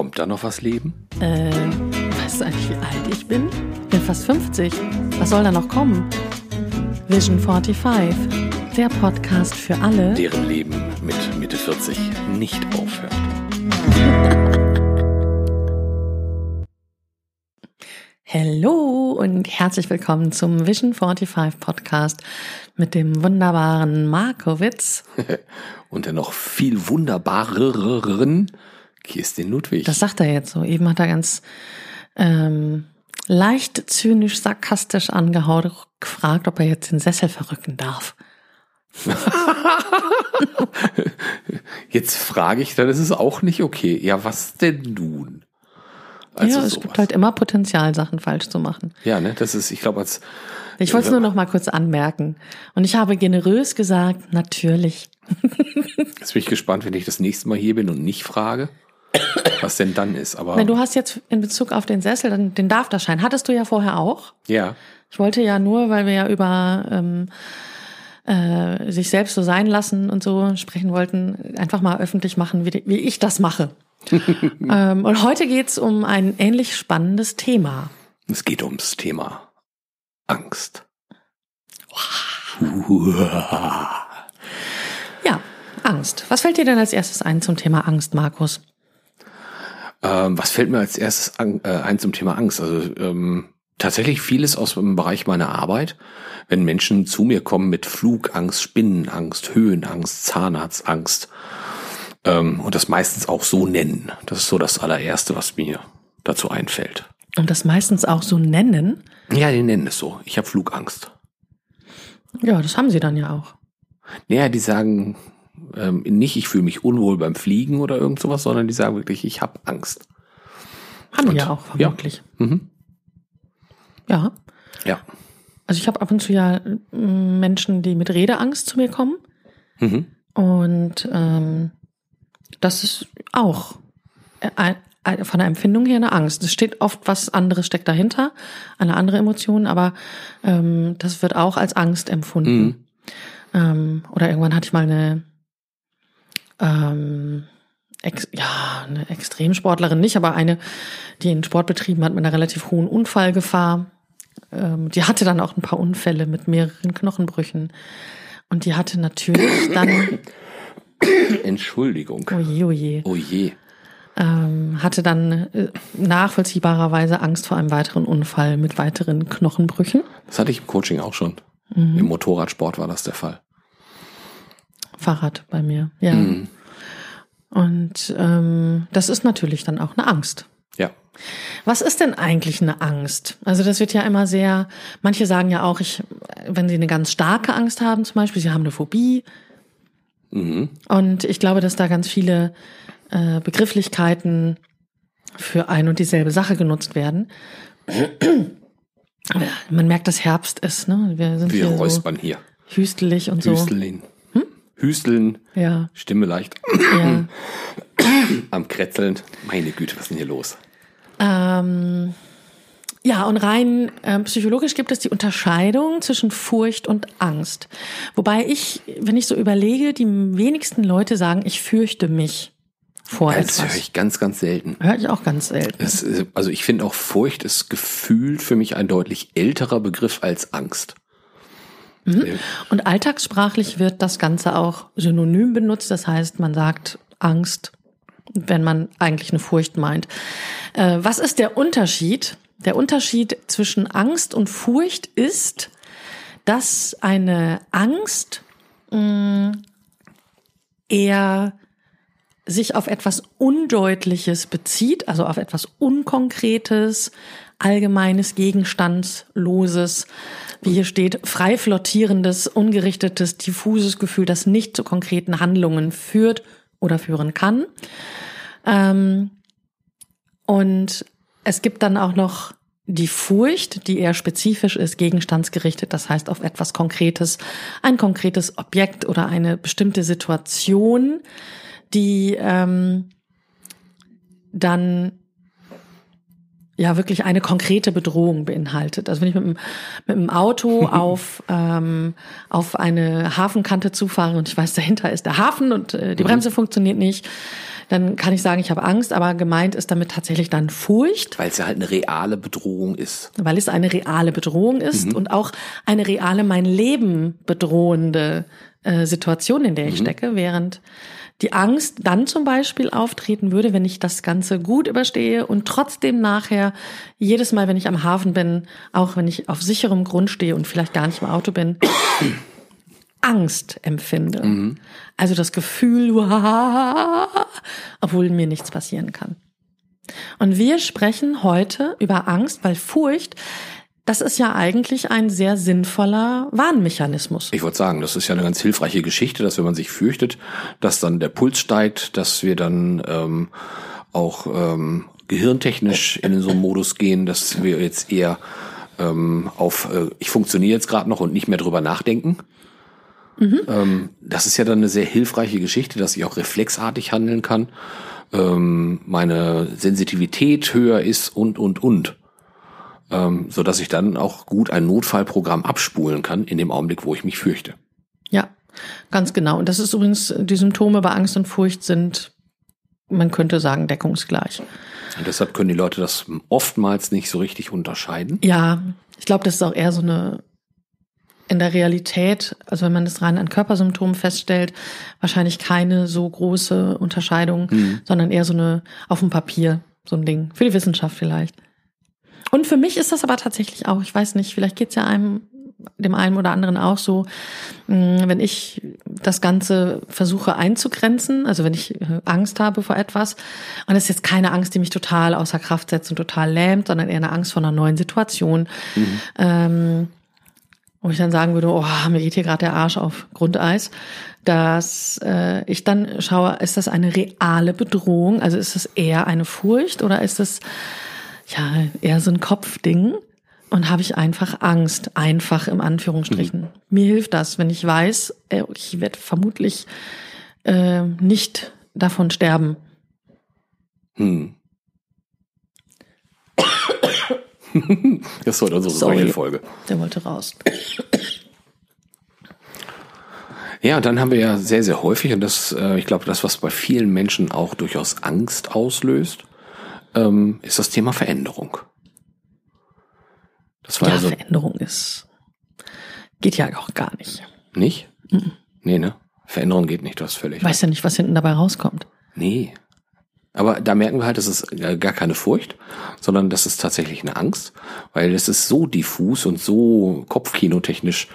Kommt da noch was Leben? Äh, weißt du eigentlich, wie alt ich bin? Ich bin fast 50. Was soll da noch kommen? Vision 45, der Podcast für alle, deren Leben mit Mitte 40 nicht aufhört. Hallo und herzlich willkommen zum Vision 45 Podcast mit dem wunderbaren Markowitz. und der noch viel wunderbareren Kirstin Ludwig. Das sagt er jetzt so. Eben hat er ganz ähm, leicht zynisch, sarkastisch angehauen, gefragt, ob er jetzt den Sessel verrücken darf. jetzt frage ich, dann ist es auch nicht okay. Ja, was denn nun? Also ja, es sowas. gibt halt immer Potenzial, Sachen falsch zu machen. Ja, ne, das ist, ich glaube, als. Ich wollte es nur noch mal kurz anmerken. Und ich habe generös gesagt, natürlich. Jetzt bin ich gespannt, wenn ich das nächste Mal hier bin und nicht frage, was denn dann ist. Aber Na, du hast jetzt in Bezug auf den Sessel den, den Darfterschein. Hattest du ja vorher auch. Ja. Ich wollte ja nur, weil wir ja über ähm, äh, sich selbst so sein lassen und so sprechen wollten, einfach mal öffentlich machen, wie, wie ich das mache. ähm, und heute geht's um ein ähnlich spannendes Thema. Es geht ums Thema Angst. ja, Angst. Was fällt dir denn als erstes ein zum Thema Angst, Markus? Ähm, was fällt mir als erstes an, äh, ein zum Thema Angst? Also ähm, tatsächlich vieles aus dem Bereich meiner Arbeit. Wenn Menschen zu mir kommen mit Flugangst, Spinnenangst, Höhenangst, Zahnarztangst, ähm, und das meistens auch so nennen. Das ist so das allererste, was mir dazu einfällt. Und das meistens auch so nennen? Ja, die nennen es so. Ich habe Flugangst. Ja, das haben sie dann ja auch. Naja, die sagen ähm, nicht, ich fühle mich unwohl beim Fliegen oder irgend sowas, sondern die sagen wirklich, ich habe Angst. Haben Und, ja auch vermutlich. Ja. Mhm. ja. Ja. Also ich habe ab und zu ja Menschen, die mit Redeangst zu mir kommen. Mhm. Und ähm, das ist auch von der Empfindung her eine Angst. Es steht oft was anderes steckt dahinter, eine andere Emotion, aber ähm, das wird auch als Angst empfunden. Mhm. Ähm, oder irgendwann hatte ich mal eine, ähm, ex, ja, eine Extremsportlerin nicht, aber eine, die einen Sport betrieben hat mit einer relativ hohen Unfallgefahr. Ähm, die hatte dann auch ein paar Unfälle mit mehreren Knochenbrüchen. Und die hatte natürlich dann Entschuldigung. Oje, oje. Oje. Ähm, hatte dann äh, nachvollziehbarerweise Angst vor einem weiteren Unfall mit weiteren Knochenbrüchen. Das hatte ich im Coaching auch schon. Mhm. Im Motorradsport war das der Fall. Fahrrad bei mir, ja. Mhm. Und ähm, das ist natürlich dann auch eine Angst. Ja. Was ist denn eigentlich eine Angst? Also das wird ja immer sehr, manche sagen ja auch, ich, wenn sie eine ganz starke Angst haben, zum Beispiel, sie haben eine Phobie, Mhm. Und ich glaube, dass da ganz viele äh, Begrifflichkeiten für ein und dieselbe Sache genutzt werden. Man merkt, dass Herbst ist, ne? Wir sind Wir hier räuspern so hier. Hüstelig und so. Hüsteln. Hüsteln. Ja. Stimme leicht. Ja. Am Kretzeln. Meine Güte, was ist denn hier los? Ähm, ja, und rein äh, psychologisch gibt es die Unterscheidung zwischen Furcht und Angst. Wobei ich, wenn ich so überlege, die wenigsten Leute sagen, ich fürchte mich vor das etwas. Das höre ich ganz, ganz selten. Höre ich auch ganz selten. Es, also ich finde auch Furcht ist gefühlt für mich ein deutlich älterer Begriff als Angst. Mhm. Und alltagssprachlich wird das Ganze auch synonym benutzt. Das heißt, man sagt Angst, wenn man eigentlich eine Furcht meint. Äh, was ist der Unterschied? Der Unterschied zwischen Angst und Furcht ist, dass eine Angst mh, mm, eher sich auf etwas Undeutliches bezieht, also auf etwas Unkonkretes, allgemeines, gegenstandsloses, wie hier steht, frei flottierendes, ungerichtetes, diffuses Gefühl, das nicht zu konkreten Handlungen führt oder führen kann. Ähm, und es gibt dann auch noch die Furcht, die eher spezifisch ist, gegenstandsgerichtet, das heißt auf etwas Konkretes, ein konkretes Objekt oder eine bestimmte Situation, die ähm, dann ja wirklich eine konkrete Bedrohung beinhaltet. Also wenn ich mit dem, mit dem Auto auf, ähm, auf eine Hafenkante zufahre und ich weiß, dahinter ist der Hafen und äh, die mhm. Bremse funktioniert nicht, dann kann ich sagen, ich habe Angst, aber gemeint ist damit tatsächlich dann Furcht. Weil es ja halt eine reale Bedrohung ist. Weil es eine reale Bedrohung ist mhm. und auch eine reale mein Leben bedrohende äh, Situation, in der ich mhm. stecke, während die Angst dann zum Beispiel auftreten würde, wenn ich das Ganze gut überstehe und trotzdem nachher jedes Mal, wenn ich am Hafen bin, auch wenn ich auf sicherem Grund stehe und vielleicht gar nicht im Auto bin, Angst empfinde. Mhm. Also das Gefühl, obwohl mir nichts passieren kann. Und wir sprechen heute über Angst, weil Furcht das ist ja eigentlich ein sehr sinnvoller Warnmechanismus. Ich wollte sagen, das ist ja eine ganz hilfreiche Geschichte, dass wenn man sich fürchtet, dass dann der Puls steigt, dass wir dann ähm, auch ähm, gehirntechnisch in so einen Modus gehen, dass wir jetzt eher ähm, auf äh, ich funktioniere jetzt gerade noch und nicht mehr drüber nachdenken. Mhm. Ähm, das ist ja dann eine sehr hilfreiche Geschichte, dass ich auch reflexartig handeln kann, ähm, meine Sensitivität höher ist und und und ähm, so dass ich dann auch gut ein Notfallprogramm abspulen kann in dem Augenblick, wo ich mich fürchte. Ja, ganz genau. Und das ist übrigens, die Symptome bei Angst und Furcht sind, man könnte sagen, deckungsgleich. Und deshalb können die Leute das oftmals nicht so richtig unterscheiden. Ja, ich glaube, das ist auch eher so eine in der Realität, also wenn man das rein an Körpersymptomen feststellt, wahrscheinlich keine so große Unterscheidung, mhm. sondern eher so eine auf dem Papier, so ein Ding. Für die Wissenschaft vielleicht. Und für mich ist das aber tatsächlich auch, ich weiß nicht, vielleicht geht's ja einem, dem einen oder anderen auch so, mm, wenn ich das Ganze versuche einzugrenzen, also wenn ich äh, Angst habe vor etwas, und es ist jetzt keine Angst, die mich total außer Kraft setzt und total lähmt, sondern eher eine Angst vor einer neuen Situation. Mhm. Ähm, wo ich dann sagen würde, oh, mir geht hier gerade der Arsch auf Grundeis, dass äh, ich dann schaue, ist das eine reale Bedrohung? Also ist das eher eine Furcht oder ist es ja, eher so ein Kopfding. Und habe ich einfach Angst, einfach im Anführungsstrichen. Mhm. Mir hilft das, wenn ich weiß, äh, ich werde vermutlich äh, nicht davon sterben. Hm. das war unsere Sorry. Der wollte raus. Ja, dann haben wir ja sehr, sehr häufig, und das, äh, ich glaube, das, was bei vielen Menschen auch durchaus Angst auslöst, ähm, ist das Thema Veränderung. Das war ja, also, Veränderung ist, geht ja auch gar nicht. Nicht? Mhm. Nee, ne? Veränderung geht nicht, du hast völlig. Weiß ja nicht, was hinten dabei rauskommt. Nee. Aber da merken wir halt, das ist gar keine Furcht, sondern das ist tatsächlich eine Angst, weil es ist so diffus und so kopfkinotechnisch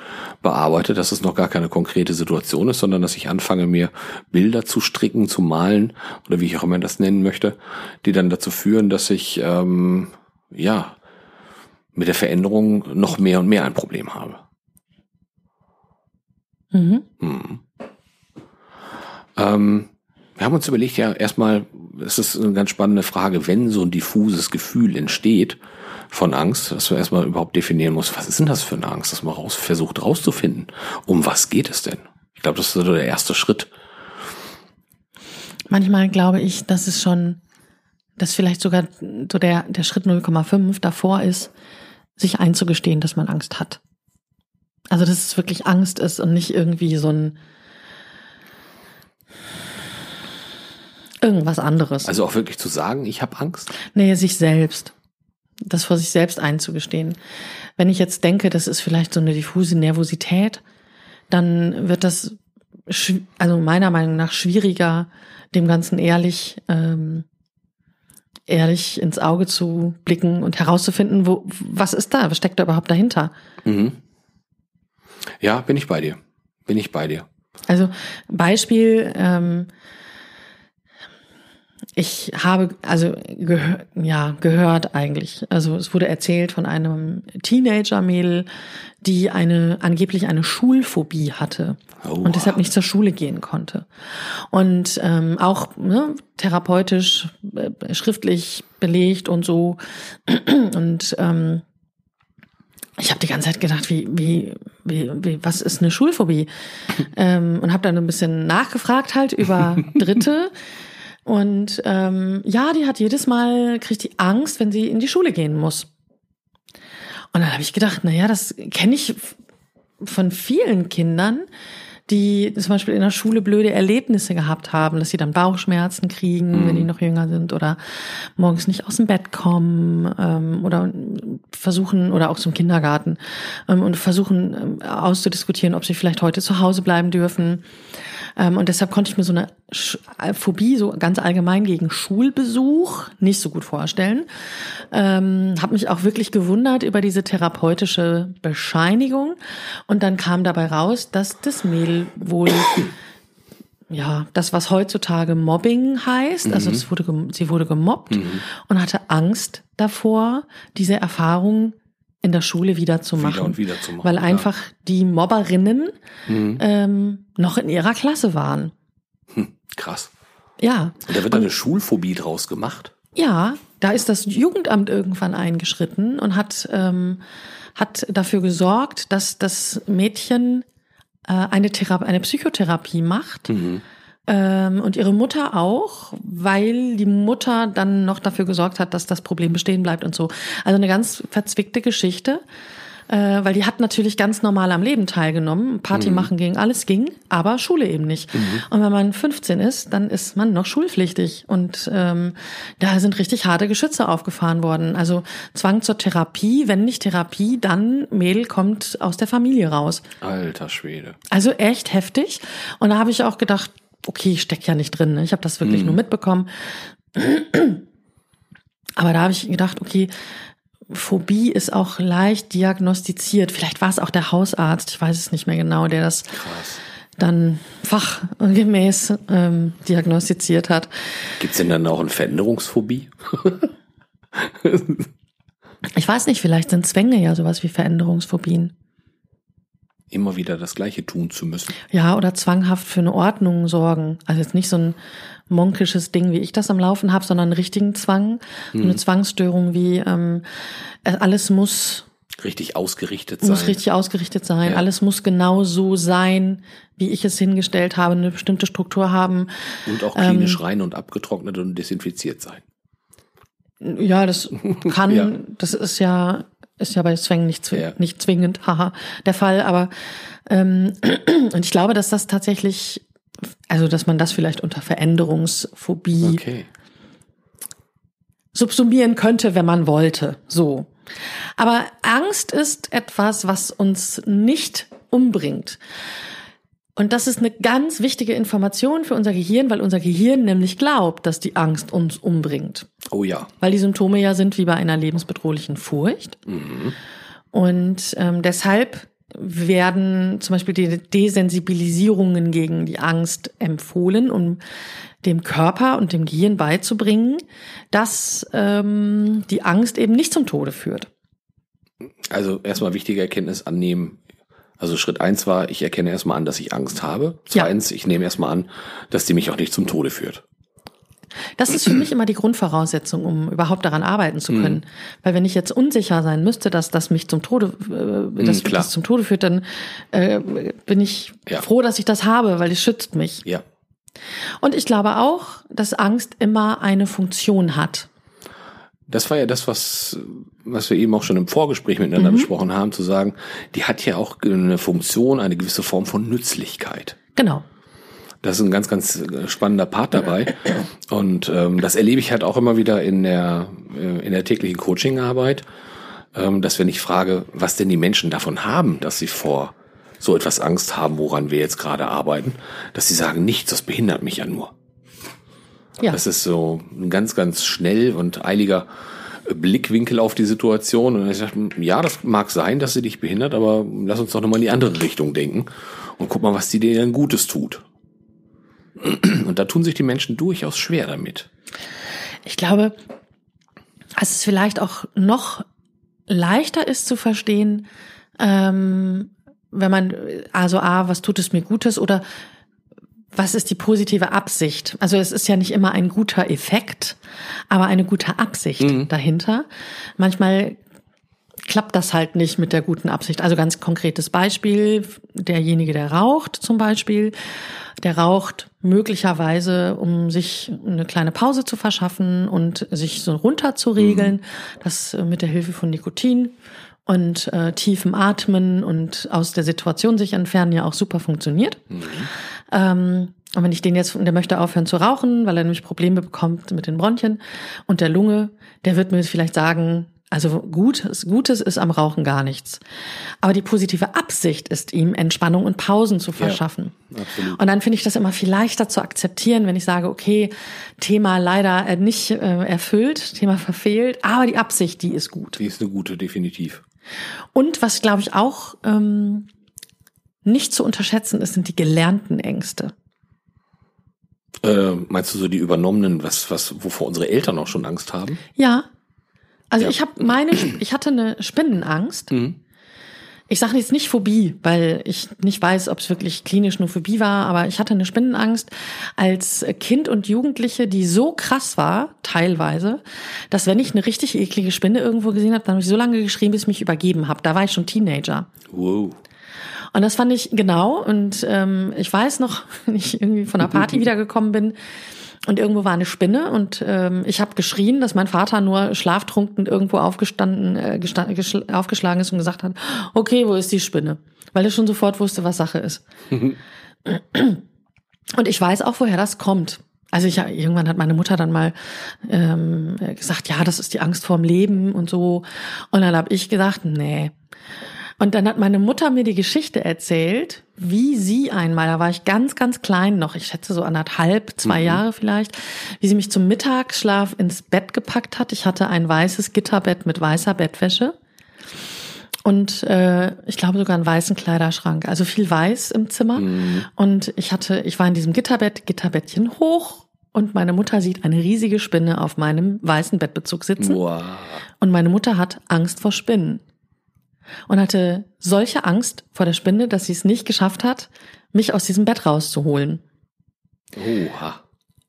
bearbeitet, dass es noch gar keine konkrete Situation ist, sondern dass ich anfange, mir Bilder zu stricken, zu malen oder wie ich auch immer das nennen möchte, die dann dazu führen, dass ich ähm, ja mit der Veränderung noch mehr und mehr ein Problem habe. Mhm. Hm. Ähm, wir haben uns überlegt, ja, erstmal, es ist eine ganz spannende Frage, wenn so ein diffuses Gefühl entsteht von Angst, dass man erstmal überhaupt definieren muss, was ist denn das für eine Angst, dass man raus, versucht rauszufinden, um was geht es denn? Ich glaube, das ist so der erste Schritt. Manchmal glaube ich, dass es schon, dass vielleicht sogar so der, der Schritt 0,5 davor ist, sich einzugestehen, dass man Angst hat. Also, dass es wirklich Angst ist und nicht irgendwie so ein, Irgendwas anderes. Also auch wirklich zu sagen, ich habe Angst? Nee, sich selbst. Das vor sich selbst einzugestehen. Wenn ich jetzt denke, das ist vielleicht so eine diffuse Nervosität, dann wird das, also meiner Meinung nach, schwieriger, dem Ganzen ehrlich, ähm, ehrlich ins Auge zu blicken und herauszufinden, wo, was ist da, was steckt da überhaupt dahinter? Mhm. Ja, bin ich bei dir. Bin ich bei dir. Also Beispiel, ähm, ich habe also gehör, ja gehört eigentlich. Also es wurde erzählt von einem Teenager-Mädel, die eine angeblich eine Schulphobie hatte oh. und deshalb nicht zur Schule gehen konnte. Und ähm, auch ne, therapeutisch, äh, schriftlich belegt und so. Und ähm, ich habe die ganze Zeit gedacht, wie, wie, wie, wie was ist eine Schulphobie? ähm, und habe dann ein bisschen nachgefragt halt über Dritte. Und ähm, ja, die hat jedes Mal, kriegt die Angst, wenn sie in die Schule gehen muss. Und dann habe ich gedacht, na ja, das kenne ich von vielen Kindern, die zum Beispiel in der Schule blöde Erlebnisse gehabt haben, dass sie dann Bauchschmerzen kriegen, mhm. wenn die noch jünger sind oder morgens nicht aus dem Bett kommen ähm, oder versuchen oder auch zum Kindergarten ähm, und versuchen ähm, auszudiskutieren, ob sie vielleicht heute zu Hause bleiben dürfen. Ähm, und deshalb konnte ich mir so eine äh, Phobie so ganz allgemein gegen Schulbesuch nicht so gut vorstellen. Ähm, habe mich auch wirklich gewundert über diese therapeutische Bescheinigung. Und dann kam dabei raus, dass das Mädel wohl ja, das, was heutzutage Mobbing heißt, also mhm. es wurde, sie wurde gemobbt mhm. und hatte Angst davor, diese Erfahrung in der Schule wieder zu machen. Wieder und wieder zu machen weil einfach die Mobberinnen mhm. ähm, noch in ihrer Klasse waren. Hm, krass. Ja. Und da wird dann eine Schulphobie draus gemacht? Ja, da ist das Jugendamt irgendwann eingeschritten und hat, ähm, hat dafür gesorgt, dass das Mädchen äh, eine, Thera eine Psychotherapie macht. Mhm und ihre Mutter auch, weil die Mutter dann noch dafür gesorgt hat, dass das Problem bestehen bleibt und so. Also eine ganz verzwickte Geschichte, äh, weil die hat natürlich ganz normal am Leben teilgenommen. Party mhm. machen ging, alles ging, aber Schule eben nicht. Mhm. Und wenn man 15 ist, dann ist man noch schulpflichtig. Und ähm, da sind richtig harte Geschütze aufgefahren worden. Also Zwang zur Therapie, wenn nicht Therapie, dann Mädel kommt aus der Familie raus. Alter Schwede. Also echt heftig. Und da habe ich auch gedacht, okay, ich stecke ja nicht drin. Ne? Ich habe das wirklich mhm. nur mitbekommen. Aber da habe ich gedacht, okay, Phobie ist auch leicht diagnostiziert. Vielleicht war es auch der Hausarzt, ich weiß es nicht mehr genau, der das Krass. dann fachgemäß ähm, diagnostiziert hat. Gibt's denn dann auch eine Veränderungsphobie? ich weiß nicht, vielleicht sind Zwänge ja sowas wie Veränderungsphobien immer wieder das Gleiche tun zu müssen. Ja, oder zwanghaft für eine Ordnung sorgen. Also jetzt nicht so ein monkisches Ding, wie ich das am Laufen habe, sondern einen richtigen Zwang, mhm. eine Zwangsstörung wie ähm, äh, alles muss richtig ausgerichtet sein. Muss richtig ausgerichtet sein. Ja. Alles muss genau so sein, wie ich es hingestellt habe, eine bestimmte Struktur haben. Und auch klinisch ähm, rein und abgetrocknet und desinfiziert sein. Ja, das kann, ja. das ist ja ist ja bei Zwängen nicht, zwing ja. nicht zwingend, haha, der Fall. Aber ähm, und ich glaube, dass das tatsächlich, also dass man das vielleicht unter Veränderungsphobie okay. subsumieren könnte, wenn man wollte. So. Aber Angst ist etwas, was uns nicht umbringt. Und das ist eine ganz wichtige Information für unser Gehirn, weil unser Gehirn nämlich glaubt, dass die Angst uns umbringt. Oh ja. Weil die Symptome ja sind wie bei einer lebensbedrohlichen Furcht. Mhm. Und ähm, deshalb werden zum Beispiel die Desensibilisierungen gegen die Angst empfohlen, um dem Körper und dem Gehirn beizubringen, dass ähm, die Angst eben nicht zum Tode führt. Also erstmal wichtige Erkenntnis annehmen, also Schritt eins war, ich erkenne erstmal an, dass ich Angst habe. Zweitens, ja. ich nehme erstmal an, dass die mich auch nicht zum Tode führt. Das ist für mich immer die Grundvoraussetzung, um überhaupt daran arbeiten zu können. Mhm. Weil wenn ich jetzt unsicher sein müsste, dass das mich zum Tode, äh, dass mhm, das zum Tode führt, dann äh, bin ich ja. froh, dass ich das habe, weil es schützt mich. Ja. Und ich glaube auch, dass Angst immer eine Funktion hat. Das war ja das, was, was wir eben auch schon im Vorgespräch miteinander mhm. besprochen haben, zu sagen, die hat ja auch eine Funktion, eine gewisse Form von Nützlichkeit. Genau. Das ist ein ganz, ganz spannender Part dabei. Und ähm, das erlebe ich halt auch immer wieder in der, äh, in der täglichen Coachingarbeit, ähm, dass wenn ich frage, was denn die Menschen davon haben, dass sie vor so etwas Angst haben, woran wir jetzt gerade arbeiten, dass sie sagen, nichts, das behindert mich ja nur. Ja. Das ist so ein ganz, ganz schnell und eiliger Blickwinkel auf die Situation. Und ich sage, ja, das mag sein, dass sie dich behindert, aber lass uns doch nochmal in die andere Richtung denken und guck mal, was die dir denn Gutes tut. Und da tun sich die Menschen durchaus schwer damit. Ich glaube, dass es vielleicht auch noch leichter ist zu verstehen, ähm, wenn man, also A, was tut es mir Gutes oder was ist die positive Absicht? Also es ist ja nicht immer ein guter Effekt, aber eine gute Absicht mhm. dahinter. Manchmal klappt das halt nicht mit der guten Absicht. Also ganz konkretes Beispiel, derjenige, der raucht zum Beispiel, der raucht möglicherweise, um sich eine kleine Pause zu verschaffen und sich so runterzuregeln, mhm. das mit der Hilfe von Nikotin und äh, tiefem Atmen und aus der Situation sich entfernen ja auch super funktioniert. Mhm. Ähm, und wenn ich den jetzt, der möchte aufhören zu rauchen, weil er nämlich Probleme bekommt mit den Bronchien und der Lunge, der wird mir vielleicht sagen, also Gutes, Gutes ist am Rauchen gar nichts. Aber die positive Absicht ist ihm, Entspannung und Pausen zu verschaffen. Ja. Und dann finde ich das immer viel leichter zu akzeptieren, wenn ich sage, okay, Thema leider nicht äh, erfüllt, Thema verfehlt, aber die Absicht, die ist gut. Die ist eine gute, definitiv. Und was, glaube ich, auch ähm, nicht zu unterschätzen ist, sind die gelernten Ängste. Äh, meinst du so die übernommenen, was, was, wovor unsere Eltern auch schon Angst haben? Ja, also ja. ich habe meine, ich hatte eine Spinnenangst. Mhm. Ich sage jetzt nicht Phobie, weil ich nicht weiß, ob es wirklich klinisch nur Phobie war, aber ich hatte eine Spinnenangst als Kind und Jugendliche, die so krass war, teilweise, dass wenn ich eine richtig eklige Spinne irgendwo gesehen habe, dann habe ich so lange geschrien, bis ich mich übergeben habe. Da war ich schon Teenager. Wow. Und das fand ich genau. Und ähm, ich weiß noch, wenn ich irgendwie von der Party wiedergekommen bin, und irgendwo war eine Spinne und ähm, ich habe geschrien, dass mein Vater nur schlaftrunken irgendwo aufgestanden, äh, aufgeschlagen ist und gesagt hat, okay, wo ist die Spinne? Weil er schon sofort wusste, was Sache ist. und ich weiß auch, woher das kommt. Also ich irgendwann hat meine Mutter dann mal ähm, gesagt, ja, das ist die Angst vorm Leben und so. Und dann habe ich gesagt, nee, und dann hat meine Mutter mir die Geschichte erzählt, wie sie einmal, da war ich ganz, ganz klein noch, ich schätze so anderthalb, zwei mhm. Jahre vielleicht, wie sie mich zum Mittagsschlaf ins Bett gepackt hat. Ich hatte ein weißes Gitterbett mit weißer Bettwäsche und äh, ich glaube sogar einen weißen Kleiderschrank, also viel weiß im Zimmer. Mhm. Und ich hatte, ich war in diesem Gitterbett, Gitterbettchen hoch und meine Mutter sieht eine riesige Spinne auf meinem weißen Bettbezug sitzen. Wow. Und meine Mutter hat Angst vor Spinnen und hatte solche Angst vor der Spinne, dass sie es nicht geschafft hat, mich aus diesem Bett rauszuholen. Oha.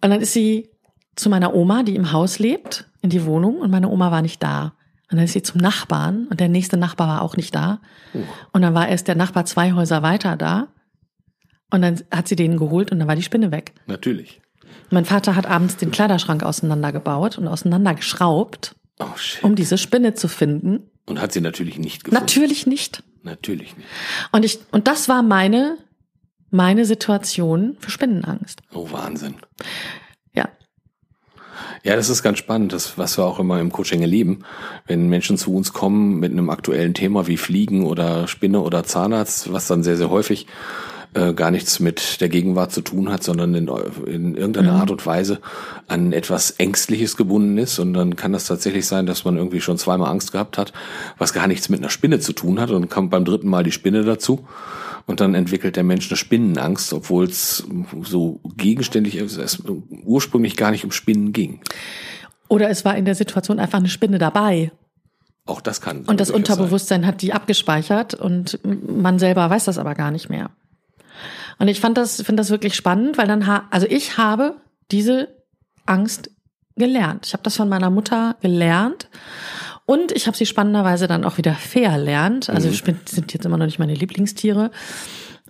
Und dann ist sie zu meiner Oma, die im Haus lebt, in die Wohnung und meine Oma war nicht da. Und dann ist sie zum Nachbarn und der nächste Nachbar war auch nicht da. Uh. Und dann war erst der Nachbar zwei Häuser weiter da. Und dann hat sie den geholt und dann war die Spinne weg. Natürlich. Mein Vater hat abends den Kleiderschrank auseinandergebaut und auseinandergeschraubt, oh, um diese Spinne zu finden. Und hat sie natürlich nicht gefunden. Natürlich nicht. Natürlich nicht. Und ich, und das war meine, meine Situation für Spinnenangst. Oh, Wahnsinn. Ja. Ja, das ist ganz spannend, das, was wir auch immer im Coaching erleben. Wenn Menschen zu uns kommen mit einem aktuellen Thema wie Fliegen oder Spinne oder Zahnarzt, was dann sehr, sehr häufig äh, gar nichts mit der Gegenwart zu tun hat, sondern in, in irgendeiner mhm. Art und Weise an etwas Ängstliches gebunden ist. Und dann kann das tatsächlich sein, dass man irgendwie schon zweimal Angst gehabt hat, was gar nichts mit einer Spinne zu tun hat. Und dann kommt beim dritten Mal die Spinne dazu. Und dann entwickelt der Mensch eine Spinnenangst, obwohl es so gegenständig ist, es ursprünglich gar nicht um Spinnen ging. Oder es war in der Situation einfach eine Spinne dabei. Auch das kann. Und das Unterbewusstsein sein. hat die abgespeichert und man selber weiß das aber gar nicht mehr. Und ich fand das, finde das wirklich spannend, weil dann, ha also ich habe diese Angst gelernt. Ich habe das von meiner Mutter gelernt und ich habe sie spannenderweise dann auch wieder verlernt. Also mhm. sind jetzt immer noch nicht meine Lieblingstiere,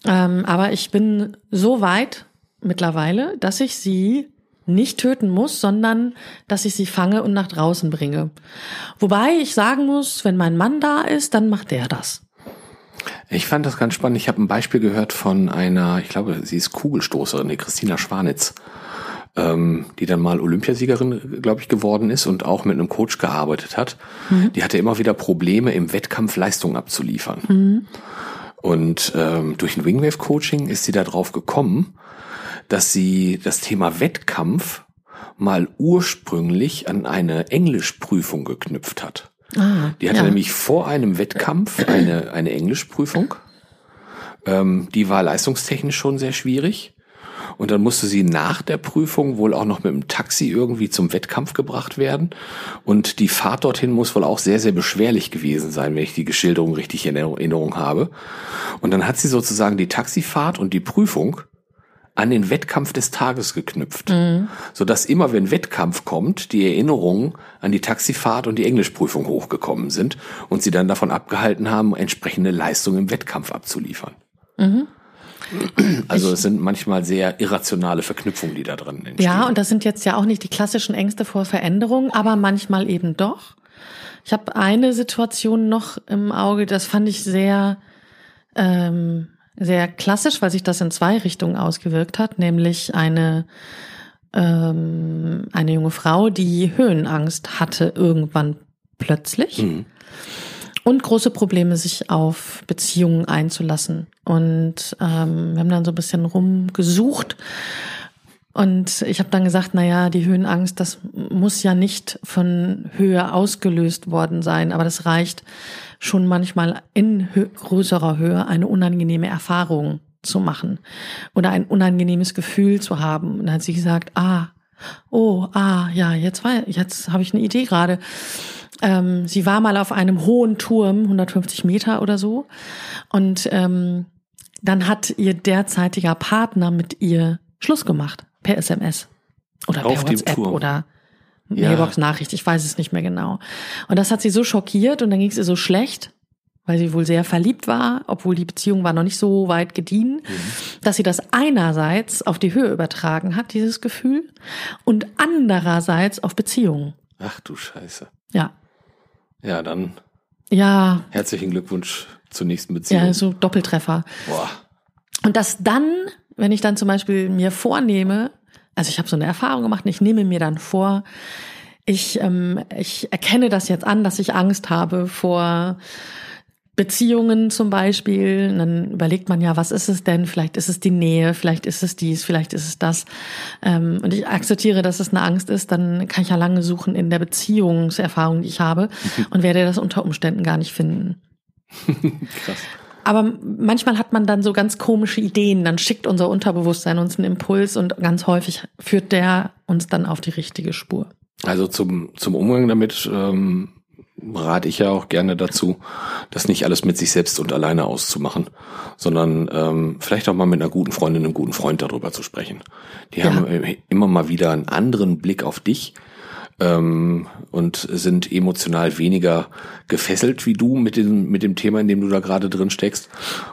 ähm, aber ich bin so weit mittlerweile, dass ich sie nicht töten muss, sondern dass ich sie fange und nach draußen bringe. Wobei ich sagen muss, wenn mein Mann da ist, dann macht der das. Ich fand das ganz spannend. Ich habe ein Beispiel gehört von einer, ich glaube, sie ist Kugelstoßerin, die Christina Schwanitz, ähm, die dann mal Olympiasiegerin, glaube ich, geworden ist und auch mit einem Coach gearbeitet hat. Mhm. Die hatte immer wieder Probleme, im Wettkampf Leistung abzuliefern. Mhm. Und ähm, durch ein Wingwave-Coaching ist sie darauf gekommen, dass sie das Thema Wettkampf mal ursprünglich an eine Englischprüfung geknüpft hat. Ah, die hatte ja. nämlich vor einem Wettkampf eine, eine Englischprüfung. Ähm, die war leistungstechnisch schon sehr schwierig. Und dann musste sie nach der Prüfung wohl auch noch mit dem Taxi irgendwie zum Wettkampf gebracht werden. Und die Fahrt dorthin muss wohl auch sehr, sehr beschwerlich gewesen sein, wenn ich die Geschilderung richtig in Erinnerung habe. Und dann hat sie sozusagen die Taxifahrt und die Prüfung an den Wettkampf des Tages geknüpft, mhm. so dass immer wenn Wettkampf kommt, die Erinnerungen an die Taxifahrt und die Englischprüfung hochgekommen sind und sie dann davon abgehalten haben, entsprechende Leistungen im Wettkampf abzuliefern. Mhm. Also es sind manchmal sehr irrationale Verknüpfungen, die da drin entstehen. Ja, und das sind jetzt ja auch nicht die klassischen Ängste vor Veränderung, aber manchmal eben doch. Ich habe eine Situation noch im Auge, das fand ich sehr, ähm, sehr klassisch, weil sich das in zwei Richtungen ausgewirkt hat, nämlich eine ähm, eine junge Frau, die Höhenangst hatte irgendwann plötzlich. Mhm und große Probleme, sich auf Beziehungen einzulassen. Und ähm, wir haben dann so ein bisschen rumgesucht. Und ich habe dann gesagt, na ja, die Höhenangst, das muss ja nicht von Höhe ausgelöst worden sein, aber das reicht schon manchmal in hö größerer Höhe eine unangenehme Erfahrung zu machen oder ein unangenehmes Gefühl zu haben. Und dann hat sie gesagt, ah, oh, ah, ja, jetzt war, jetzt habe ich eine Idee gerade. Ähm, sie war mal auf einem hohen Turm, 150 Meter oder so. Und ähm, dann hat ihr derzeitiger Partner mit ihr Schluss gemacht per SMS oder per auf WhatsApp oder Mailbox-Nachricht, ich weiß es nicht mehr genau. Und das hat sie so schockiert und dann ging es ihr so schlecht, weil sie wohl sehr verliebt war, obwohl die Beziehung war noch nicht so weit gediehen, mhm. dass sie das einerseits auf die Höhe übertragen hat, dieses Gefühl, und andererseits auf Beziehungen. Ach du Scheiße. Ja. Ja, dann. Ja. Herzlichen Glückwunsch zur nächsten Beziehung. Ja, so Doppeltreffer. Boah. Und das dann, wenn ich dann zum Beispiel mir vornehme, also ich habe so eine Erfahrung gemacht, und ich nehme mir dann vor, ich, ähm, ich erkenne das jetzt an, dass ich Angst habe vor Beziehungen zum Beispiel, und dann überlegt man ja, was ist es denn? Vielleicht ist es die Nähe, vielleicht ist es dies, vielleicht ist es das. Ähm, und ich akzeptiere, dass es eine Angst ist, dann kann ich ja lange suchen in der Beziehungserfahrung, die ich habe und werde das unter Umständen gar nicht finden. Krass. Aber manchmal hat man dann so ganz komische Ideen, dann schickt unser Unterbewusstsein uns einen Impuls und ganz häufig führt der uns dann auf die richtige Spur. Also zum, zum Umgang damit ähm, rate ich ja auch gerne dazu, das nicht alles mit sich selbst und alleine auszumachen, sondern ähm, vielleicht auch mal mit einer guten Freundin, einem guten Freund darüber zu sprechen. Die ja. haben immer mal wieder einen anderen Blick auf dich ähm, und sind emotional weniger gefesselt wie du mit dem, mit dem Thema, in dem du da gerade drin steckst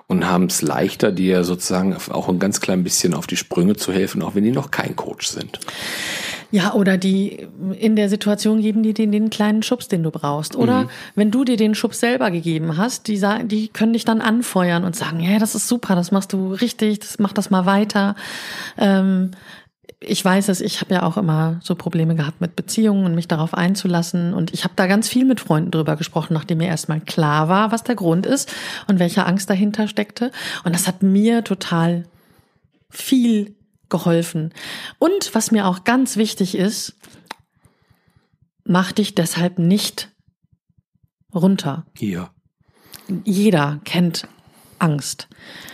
und haben es leichter, dir sozusagen auch ein ganz klein bisschen auf die Sprünge zu helfen, auch wenn die noch kein Coach sind. Ja, oder die in der Situation geben die dir den kleinen Schubs, den du brauchst. Oder mhm. wenn du dir den Schubs selber gegeben hast, die sagen, die können dich dann anfeuern und sagen, ja, das ist super, das machst du richtig, das mach das mal weiter. Ähm, ich weiß es, ich habe ja auch immer so Probleme gehabt mit Beziehungen und mich darauf einzulassen. Und ich habe da ganz viel mit Freunden drüber gesprochen, nachdem mir erstmal klar war, was der Grund ist und welche Angst dahinter steckte. Und das hat mir total viel geholfen. Und was mir auch ganz wichtig ist, mach dich deshalb nicht runter. Ja. Jeder kennt Angst.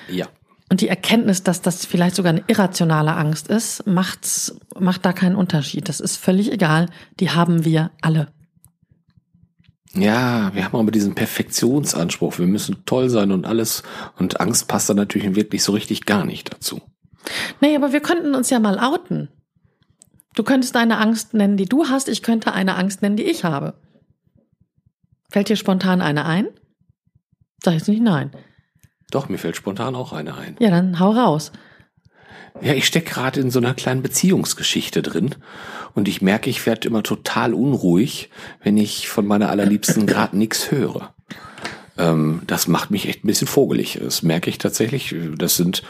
Ja. Und die Erkenntnis, dass das vielleicht sogar eine irrationale Angst ist, macht's, macht da keinen Unterschied. Das ist völlig egal. Die haben wir alle. Ja, wir haben aber diesen Perfektionsanspruch. Wir müssen toll sein und alles. Und Angst passt da natürlich wirklich so richtig gar nicht dazu. Nee, aber wir könnten uns ja mal outen. Du könntest eine Angst nennen, die du hast. Ich könnte eine Angst nennen, die ich habe. Fällt dir spontan eine ein? Sag jetzt nicht nein. Doch, mir fällt spontan auch eine ein. Ja, dann hau raus. Ja, ich stecke gerade in so einer kleinen Beziehungsgeschichte drin und ich merke, ich werde immer total unruhig, wenn ich von meiner allerliebsten gerade nichts höre. Ähm, das macht mich echt ein bisschen vogelig. Das merke ich tatsächlich. Das sind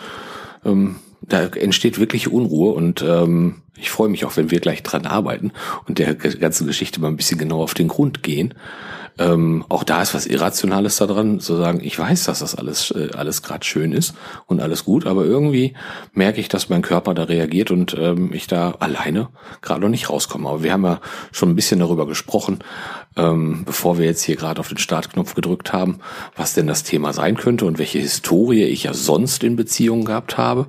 ähm, da entsteht wirklich Unruhe und ähm, ich freue mich auch, wenn wir gleich dran arbeiten und der ganzen Geschichte mal ein bisschen genauer auf den Grund gehen. Ähm, auch da ist was Irrationales daran, zu sagen, ich weiß, dass das alles, äh, alles gerade schön ist und alles gut, aber irgendwie merke ich, dass mein Körper da reagiert und ähm, ich da alleine gerade noch nicht rauskomme. Aber wir haben ja schon ein bisschen darüber gesprochen, ähm, bevor wir jetzt hier gerade auf den Startknopf gedrückt haben, was denn das Thema sein könnte und welche Historie ich ja sonst in Beziehungen gehabt habe.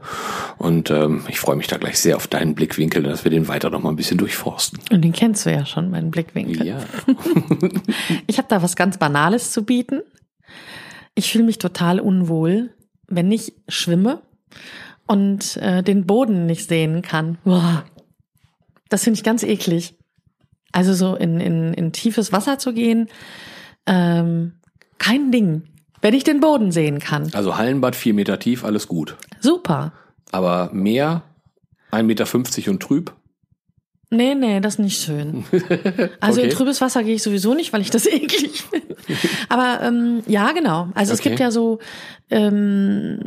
Und ähm, ich freue mich da gleich sehr auf deinen Blickwinkel, dass wir den weiter noch mal ein bisschen durchforsten. Und den kennst du ja schon, meinen Blickwinkel. Ja. ich habe da was ganz Banales zu bieten. Ich fühle mich total unwohl, wenn ich schwimme und äh, den Boden nicht sehen kann. Boah. Das finde ich ganz eklig. Also so in, in, in tiefes Wasser zu gehen, ähm, kein Ding. Wenn ich den Boden sehen kann. Also Hallenbad vier Meter tief, alles gut. Super. Aber mehr, 1,50 Meter und trüb? Nee, nee, das ist nicht schön. Also Okay. in trübes Wasser gehe ich sowieso nicht, weil ich das eklig finde. Aber ähm, ja, genau. Also es Okay. gibt ja so, ähm,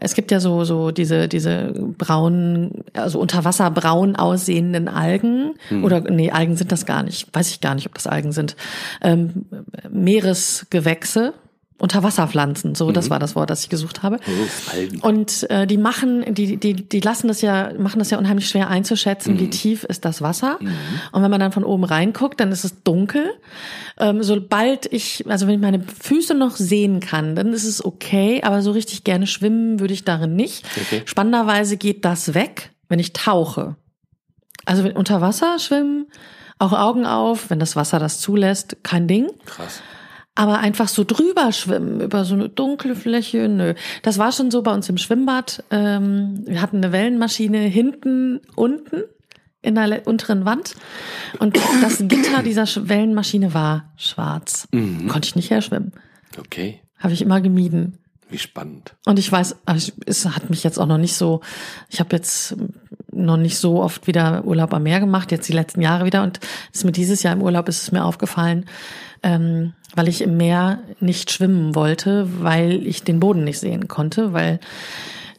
es gibt ja so so diese diese braunen, also unter Wasser braun aussehenden Algen Hm. oder nee, Algen sind das gar nicht. Weiß ich gar nicht, ob das Algen sind. Ähm, Meeresgewächse. Unterwasserpflanzen, so, das war das Wort, das ich gesucht habe. Oh. Und äh, die machen, die, die, die lassen das ja, machen das ja unheimlich schwer einzuschätzen, wie tief ist das Wasser. Und wenn man dann von oben reinguckt, dann ist es dunkel. Ähm, sobald ich, also wenn ich meine Füße noch sehen kann, dann ist es okay, aber so richtig gerne schwimmen würde ich darin nicht. Okay. Spannenderweise geht das weg, wenn ich tauche. Also wenn unter Wasser schwimmen, auch Augen auf, wenn das Wasser das zulässt, kein Ding. Krass. Aber einfach so drüber schwimmen über so eine dunkle Fläche, nö. Das war schon so bei uns im Schwimmbad. Ähm, wir hatten eine Wellenmaschine hinten, unten in der unteren Wand. Und das Gitter dieser Sch- Wellenmaschine war schwarz. Konnte ich nicht herschwimmen. Okay. Habe ich immer gemieden. Wie spannend. Und ich weiß, also es hat mich jetzt auch noch nicht so, ich habe jetzt noch nicht so oft wieder Urlaub am Meer gemacht, jetzt die letzten Jahre wieder. Und es ist mir dieses Jahr im Urlaub ist es mir aufgefallen, ähm, weil ich im Meer nicht schwimmen wollte, weil ich den Boden nicht sehen konnte, weil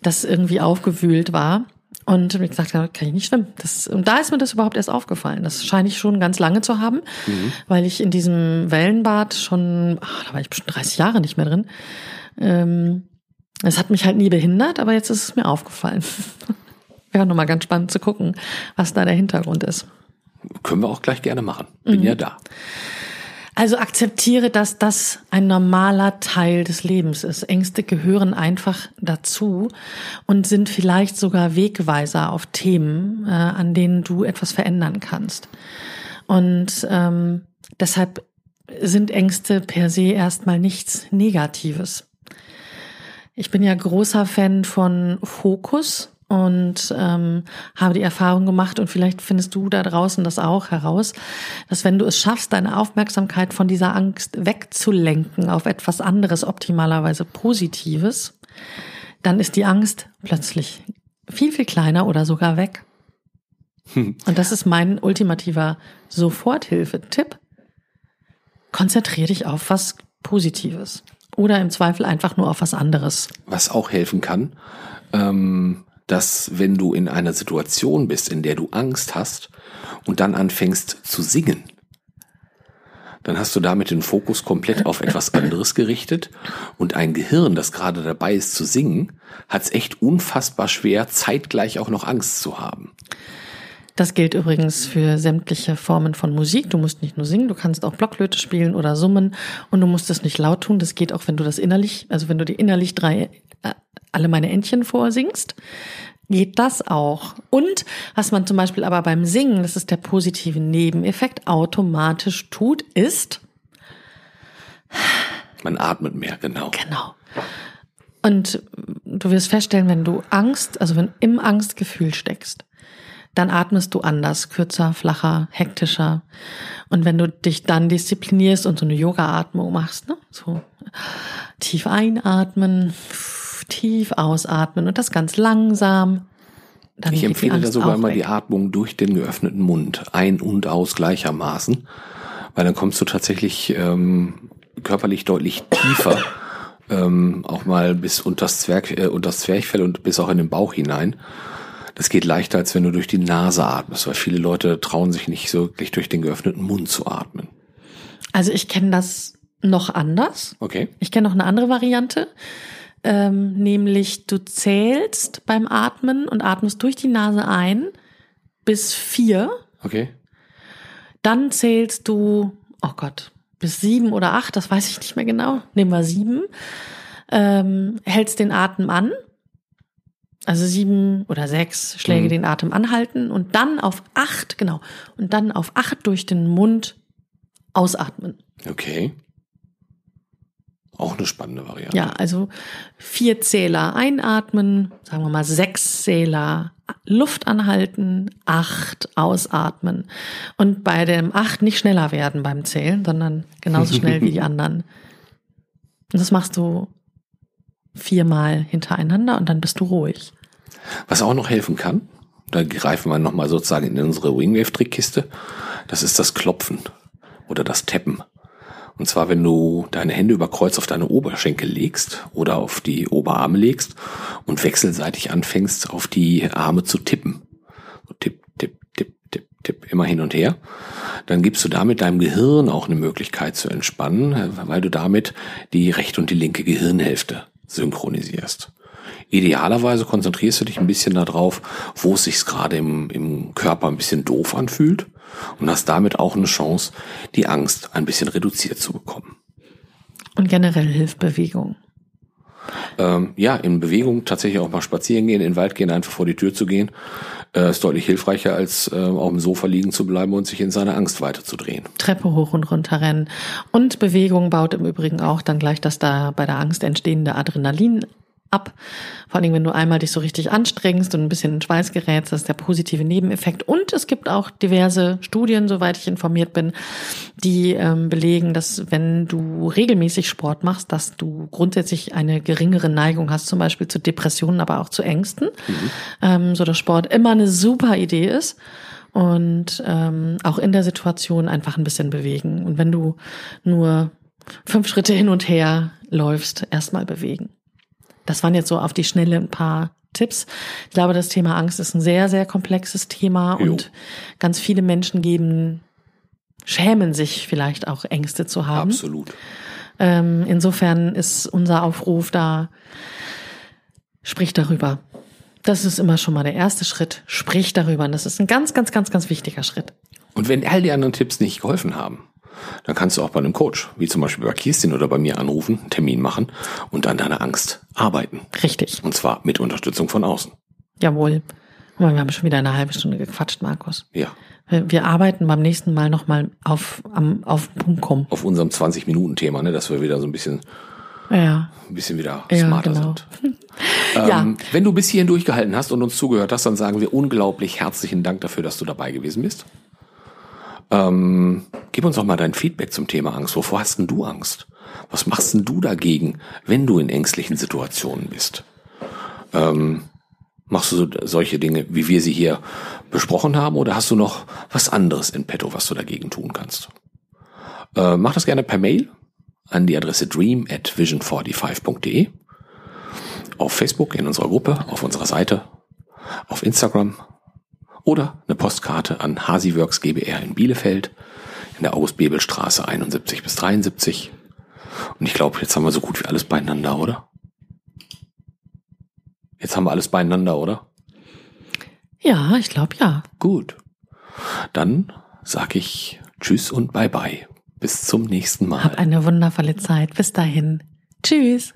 das irgendwie aufgewühlt war. Und ich gesagt kann ich nicht schwimmen. Das, und da ist mir das überhaupt erst aufgefallen. Das scheine ich schon ganz lange zu haben, weil ich in diesem Wellenbad schon, ach, da war ich bestimmt 30 Jahre nicht mehr drin. Ähm, es hat mich halt nie behindert, aber jetzt ist es mir aufgefallen. Wäre nochmal ganz spannend zu gucken, was da der Hintergrund ist. Können wir auch gleich gerne machen. Bin ja da. Also akzeptiere, dass das ein normaler Teil des Lebens ist. Ängste gehören einfach dazu und sind vielleicht sogar Wegweiser auf Themen, äh, an denen du etwas verändern kannst. Und ähm, deshalb sind Ängste per se erstmal nichts Negatives. Ich bin ja großer Fan von Fokus und ähm, habe die Erfahrung gemacht und vielleicht findest du da draußen das auch heraus, dass wenn du es schaffst, deine Aufmerksamkeit von dieser Angst wegzulenken auf etwas anderes, optimalerweise Positives, dann ist die Angst plötzlich viel, viel kleiner oder sogar weg. Und das ist mein ultimativer Soforthilfe-Tipp. Konzentrier dich auf was Positives. Oder im Zweifel einfach nur auf was anderes. Was auch helfen kann, ähm, dass wenn du in einer Situation bist, in der du Angst hast und dann anfängst zu singen, dann hast du damit den Fokus komplett auf etwas anderes gerichtet und ein Gehirn, das gerade dabei ist zu singen, hat es echt unfassbar schwer, zeitgleich auch noch Angst zu haben. Das gilt übrigens für sämtliche Formen von Musik. Du musst nicht nur singen, du kannst auch Blockflöte spielen oder summen und du musst es nicht laut tun. Das geht auch, wenn du das innerlich, also wenn du dir innerlich drei, äh, alle meine Entchen vorsingst, geht das auch. Und was man zum Beispiel aber beim Singen, das ist der positive Nebeneffekt, automatisch tut, ist, Man atmet mehr, genau. Genau. Und du wirst feststellen, wenn du Angst, also wenn im Angstgefühl steckst, dann atmest du anders, kürzer, flacher, hektischer. Und wenn du dich dann disziplinierst und so eine Yoga-Atmung machst, ne, so tief einatmen, tief ausatmen und das ganz langsam, dann Ich empfehle da sogar immer weg. die Atmung durch den geöffneten Mund, ein und aus gleichermaßen, weil dann kommst du tatsächlich ähm, körperlich deutlich tiefer, ähm, auch mal bis unter das, Zwerg, äh, unter das Zwerchfell und bis auch in den Bauch hinein. Das geht leichter, als wenn du durch die Nase atmest, weil viele Leute trauen sich nicht so wirklich durch den geöffneten Mund zu atmen. Also ich kenne das noch anders. Okay. Ich kenne noch eine andere Variante, ähm, nämlich du zählst beim Atmen und atmest durch die Nase ein bis vier. Okay. Dann zählst du, oh Gott, bis sieben oder acht, das weiß ich nicht mehr genau. Nehmen wir sieben. Ähm, hältst den Atem an. Also sieben oder sechs Schläge Mhm. den Atem anhalten und dann auf acht, genau, und dann auf acht durch den Mund ausatmen. Okay. Auch eine spannende Variante. Ja, also vier Zähler einatmen, sagen wir mal sechs Zähler Luft anhalten, acht ausatmen. Und bei dem acht nicht schneller werden beim Zählen, sondern genauso schnell wie die anderen. Und das machst du viermal hintereinander und dann bist du ruhig. Was auch noch helfen kann, Da greifen wir nochmal sozusagen in unsere Wingwave-Trickkiste. Das ist das Klopfen oder das Tappen. Und zwar, wenn du deine Hände über Kreuz auf deine Oberschenkel legst oder auf die Oberarme legst und wechselseitig anfängst, auf die Arme zu tippen. So tipp, tipp, tipp, tipp, tipp, immer hin und her. Dann gibst du damit deinem Gehirn auch eine Möglichkeit zu entspannen, weil du damit die rechte und die linke Gehirnhälfte synchronisierst. Idealerweise konzentrierst du dich ein bisschen darauf, wo es sich gerade im, im Körper ein bisschen doof anfühlt und hast damit auch eine Chance, die Angst ein bisschen reduziert zu bekommen. Und generell hilft Bewegung. Ähm, ja, in Bewegung tatsächlich auch mal spazieren gehen, in den Wald gehen, einfach vor die Tür zu gehen, äh, ist deutlich hilfreicher, als äh, auf dem Sofa liegen zu bleiben und sich in seiner Angst weiterzudrehen. Treppe hoch und runter rennen. Und Bewegung baut im Übrigen auch dann gleich das da bei der Angst entstehende Adrenalin ab. Vor allem, wenn du einmal dich so richtig anstrengst und ein bisschen in Schweiß gerätst, das ist der positive Nebeneffekt. Und es gibt auch diverse Studien, soweit ich informiert bin, die ähm, belegen, dass wenn du regelmäßig Sport machst, dass du grundsätzlich eine geringere Neigung hast, zum Beispiel zu Depressionen, aber auch zu Ängsten, mhm. ähm, so dass Sport immer eine super Idee ist und ähm, auch in der Situation einfach ein bisschen bewegen. Und wenn du nur fünf Schritte hin und her läufst, erstmal bewegen. Das waren jetzt so auf die Schnelle ein paar Tipps. Ich glaube, das Thema Angst ist ein sehr, sehr komplexes Thema jo. und ganz viele Menschen geben, schämen sich vielleicht auch Ängste zu haben. Absolut. Ähm, insofern ist unser Aufruf da, sprich darüber. Das ist immer schon mal der erste Schritt. Sprich darüber. Und das ist ein ganz, ganz, ganz, ganz wichtiger Schritt. Und wenn all die anderen Tipps nicht geholfen haben, dann kannst du auch bei einem Coach, wie zum Beispiel bei Kirstin oder bei mir anrufen, einen Termin machen und an deiner Angst arbeiten. Richtig. Und zwar mit Unterstützung von außen. Jawohl. wir haben schon wieder eine halbe Stunde gequatscht, Markus. Ja. Wir, arbeiten beim nächsten Mal nochmal auf, am, auf den Punkt kommen. Auf unserem 20-Minuten-Thema, ne, dass wir wieder so ein bisschen, ja. ein bisschen wieder ja, smarter genau. sind. ja. Ähm, wenn du bis hierhin durchgehalten hast und uns zugehört hast, dann sagen wir unglaublich herzlichen Dank dafür, dass du dabei gewesen bist. Ähm, gib uns doch mal dein Feedback zum Thema Angst. Wovor hast denn du Angst? Was machst denn du dagegen, wenn du in ängstlichen Situationen bist? Ähm, machst du so, solche Dinge, wie wir sie hier besprochen haben, oder hast du noch was anderes in petto, was du dagegen tun kannst? Äh, mach das gerne per Mail an die Adresse dream at vision45.de, auf Facebook in unserer Gruppe, auf unserer Seite, auf Instagram oder eine Postkarte an Hasiworks GBR in Bielefeld in der August-Bebel-Straße 71 bis 73. Und ich glaube, jetzt haben wir so gut wie alles beieinander, oder? Jetzt haben wir alles beieinander, oder? Ja, ich glaube ja. Gut. Dann sag ich Tschüss und Bye bye. Bis zum nächsten Mal. Hab eine wundervolle Zeit. Bis dahin. Tschüss.